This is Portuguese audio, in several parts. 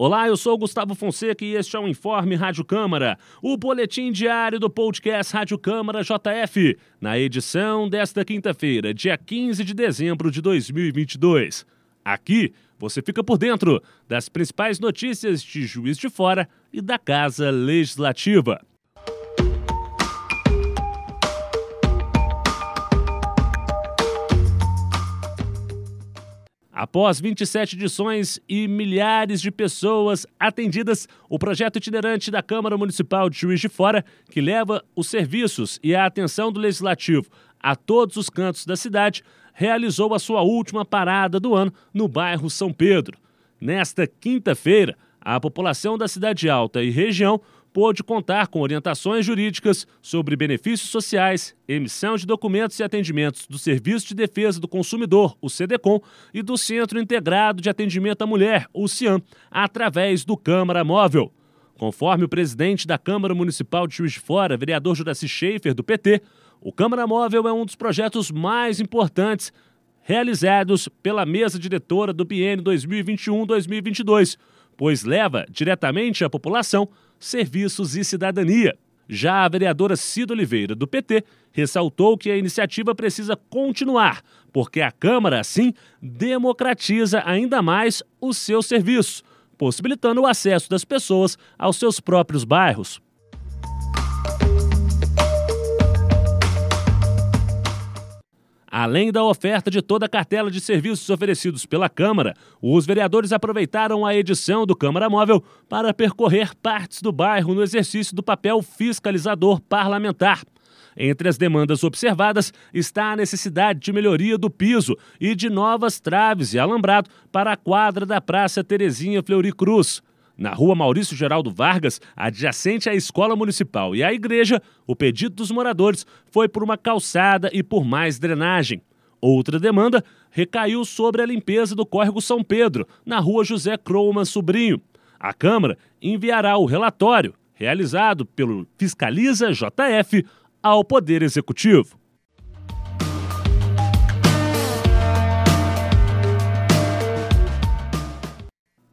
Olá, eu sou Gustavo Fonseca e este é o Informe Rádio Câmara, o boletim diário do podcast Rádio Câmara JF, na edição desta quinta-feira, dia 15 de dezembro de 2022. Aqui você fica por dentro das principais notícias de Juiz de Fora e da Casa Legislativa. Após 27 edições e milhares de pessoas atendidas, o projeto itinerante da Câmara Municipal de Juiz de Fora, que leva os serviços e a atenção do Legislativo a todos os cantos da cidade, realizou a sua última parada do ano no bairro São Pedro. Nesta quinta-feira, a população da Cidade Alta e região pôde contar com orientações jurídicas sobre benefícios sociais, emissão de documentos e atendimentos do Serviço de Defesa do Consumidor, o CDCOM, e do Centro Integrado de Atendimento à Mulher, o CIAM, através do Câmara Móvel. Conforme o presidente da Câmara Municipal de Juiz de Fora, vereador Juraci Schaefer, do PT, o Câmara Móvel é um dos projetos mais importantes realizados pela mesa diretora do biênio 2021-2022, pois leva diretamente à população serviços e cidadania. Já a vereadora Cida Oliveira, do PT, ressaltou que a iniciativa precisa continuar, porque a Câmara, assim, democratiza ainda mais os seus serviços, possibilitando o acesso das pessoas aos seus próprios bairros. Além da oferta de toda a cartela de serviços oferecidos pela Câmara, os vereadores aproveitaram a edição do Câmara Móvel para percorrer partes do bairro no exercício do papel fiscalizador parlamentar. Entre as demandas observadas está a necessidade de melhoria do piso e de novas traves e alambrado para a quadra da Praça Terezinha Fleury Cruz. Na rua Maurício Geraldo Vargas, adjacente à escola municipal e à igreja, o pedido dos moradores foi por uma calçada e por mais drenagem. Outra demanda recaiu sobre a limpeza do córrego São Pedro, na rua José Croman Sobrinho. A Câmara enviará o relatório, realizado pelo Fiscaliza JF, ao Poder Executivo.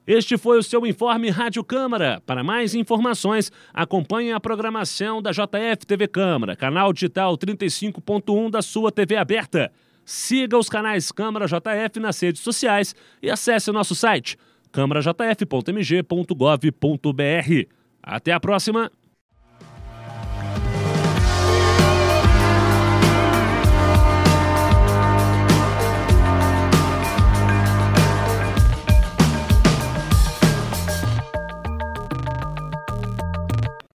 Este foi o seu informe Rádio Câmara. Para mais informações, acompanhe a programação da JF TV Câmara, canal digital 35.1 da sua TV aberta. Siga os canais Câmara JF nas redes sociais e acesse nosso site câmarajf.mg.gov.br. Até a próxima!